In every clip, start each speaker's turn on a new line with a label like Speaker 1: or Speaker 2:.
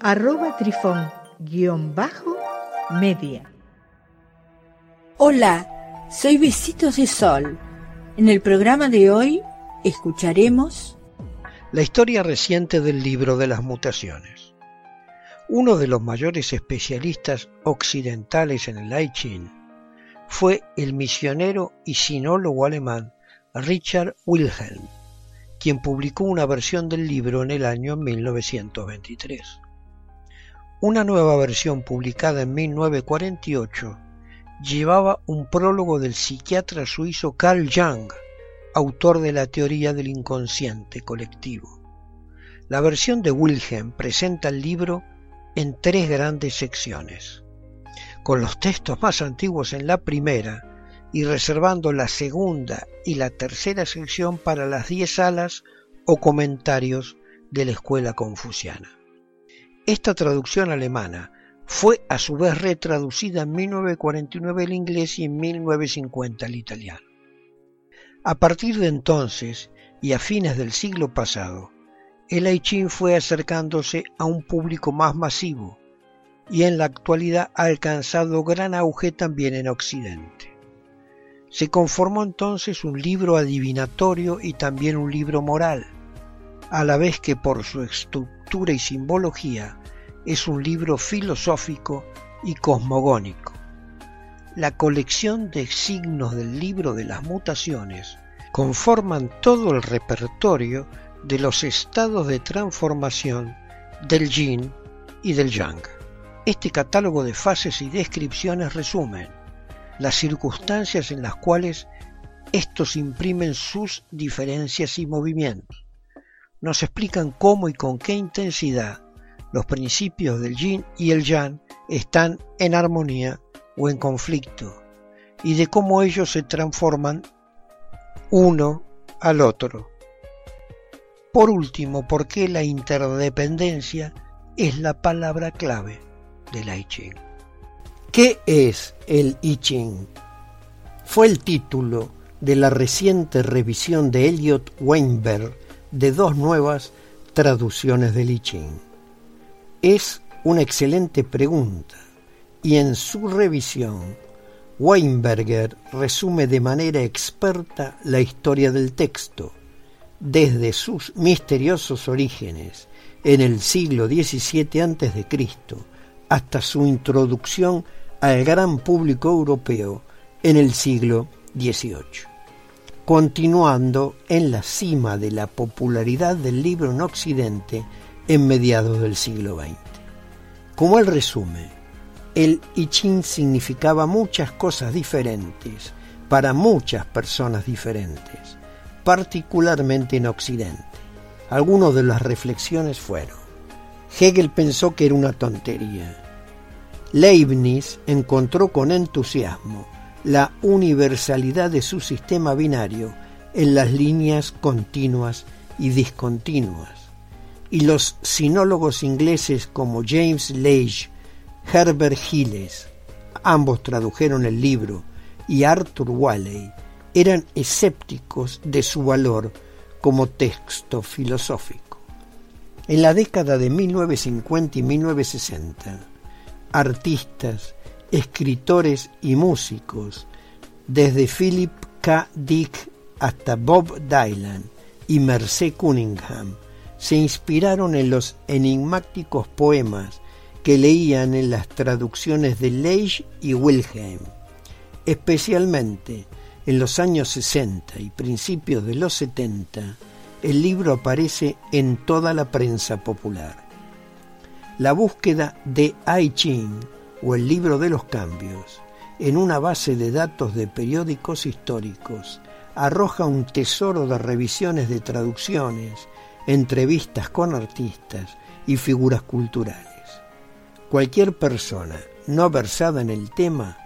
Speaker 1: arroba trifón-media.
Speaker 2: Hola, soy Besitos de Sol. En el programa de hoy escucharemos
Speaker 3: la historia reciente del libro de las mutaciones. Uno de los mayores especialistas occidentales en el I Ching fue el misionero y sinólogo alemán Richard Wilhelm, quien publicó una versión del libro en el año 1923. Una nueva versión publicada en 1948 llevaba un prólogo del psiquiatra suizo Carl Jung, autor de la teoría del inconsciente colectivo. La versión de Wilhelm presenta el libro en tres grandes secciones, con los textos más antiguos en la primera y reservando la segunda y la tercera sección para las diez salas o comentarios de la escuela confuciana. Esta traducción alemana fue a su vez retraducida en 1949 al inglés y en 1950 al italiano. A partir de entonces y a fines del siglo pasado, el I Ching fue acercándose a un público más masivo y en la actualidad ha alcanzado gran auge también en Occidente. Se conformó entonces un libro adivinatorio y también un libro moral, a la vez que por su estructura y simbología es un libro filosófico y cosmogónico. La colección de signos del libro de las mutaciones conforman todo el repertorio de los estados de transformación del yin y del yang. Este catálogo de fases y descripciones resumen las circunstancias en las cuales estos imprimen sus diferencias y movimientos. Nos explican cómo y con qué intensidad los principios del yin y el yang están en armonía o en conflicto y de cómo ellos se transforman uno al otro. Por último, ¿por qué la interdependencia es la palabra clave del I Ching?
Speaker 4: ¿Qué es el I Ching? Fue el título de la reciente revisión de Elliot Weinberg de dos nuevas traducciones del I. Es una excelente pregunta y en su revisión Weinberger resume de manera experta la historia del texto desde sus misteriosos orígenes en el siglo XVII a.C. hasta su introducción al gran público europeo en el siglo XVIII, continuando en la cima de la popularidad del libro en Occidente en mediados del siglo XX. Como él resume, el I Ching significaba muchas cosas diferentes para muchas personas diferentes particularmente en Occidente. Algunas de las reflexiones fueron, Hegel pensó que era una tontería. Leibniz encontró con entusiasmo la universalidad de su sistema binario en las líneas continuas y discontinuas. Y los sinólogos ingleses como James Lage, Herbert Gilles, ambos tradujeron el libro, y Arthur Waley, eran escépticos de su valor como texto filosófico. En la década de 1950 y 1960, artistas, escritores y músicos, desde Philip K. Dick hasta Bob Dylan y Merce Cunningham, se inspiraron en los enigmáticos poemas que leían en las traducciones de Leigh y Wilhelm, especialmente en los años 60 y principios de los 70, el libro aparece en toda la prensa popular. La búsqueda de I Ching o el libro de los cambios en una base de datos de periódicos históricos arroja un tesoro de revisiones de traducciones, entrevistas con artistas y figuras culturales. Cualquier persona no versada en el tema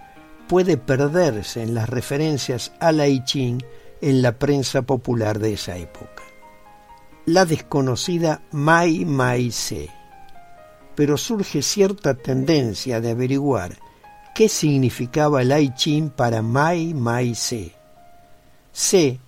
Speaker 4: puede perderse en las referencias a la I Ching en la prensa popular de esa época. La desconocida Mai Mai Se. Pero surge cierta tendencia de averiguar qué significaba el I Ching para Mai Mai Se. Se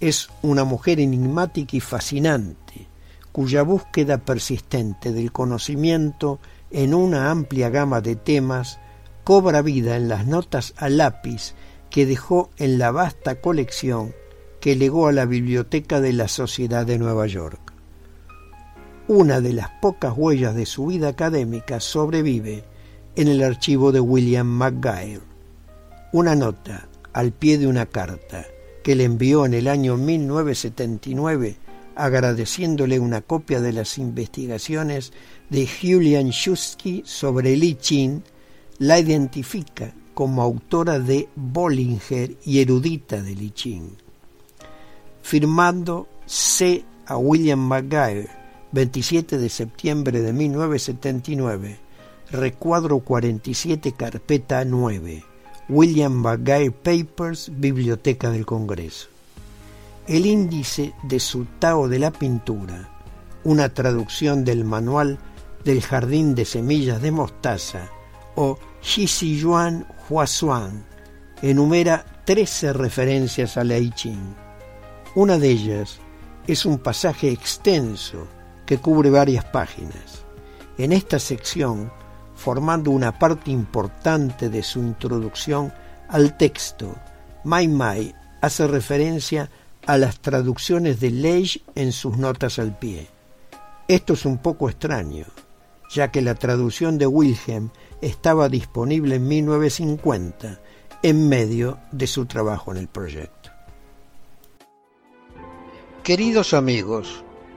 Speaker 4: es una mujer enigmática y fascinante, cuya búsqueda persistente del conocimiento en una amplia gama de temas cobra vida en las notas a lápiz que dejó en la vasta colección que legó a la Biblioteca de la Sociedad de Nueva York. Una de las pocas huellas de su vida académica sobrevive en el archivo de William McGuire. Una nota al pie de una carta que le envió en el año 1979 agradeciéndole una copia de las investigaciones de Julian Shusky sobre Li Qin, la identifica como autora de Bollinger y erudita de Li Qin. Firmando C. a William McGuire, 27 de septiembre de 1979, recuadro 47, carpeta 9, William McGuire Papers, Biblioteca del Congreso. El índice de su Tao de la pintura, una traducción del manual del Jardín de Semillas de Mostaza, o Yuan Huasuan, enumera 13 referencias a la I Ching. Una de ellas es un pasaje extenso que cubre varias páginas. En esta sección, formando una parte importante de su introducción al texto, Mai Mai hace referencia a las traducciones de Leigh en sus notas al pie. Esto es un poco extraño, ya que la traducción de Wilhelm estaba disponible en 1950 en medio de su trabajo en el proyecto.
Speaker 3: Queridos amigos,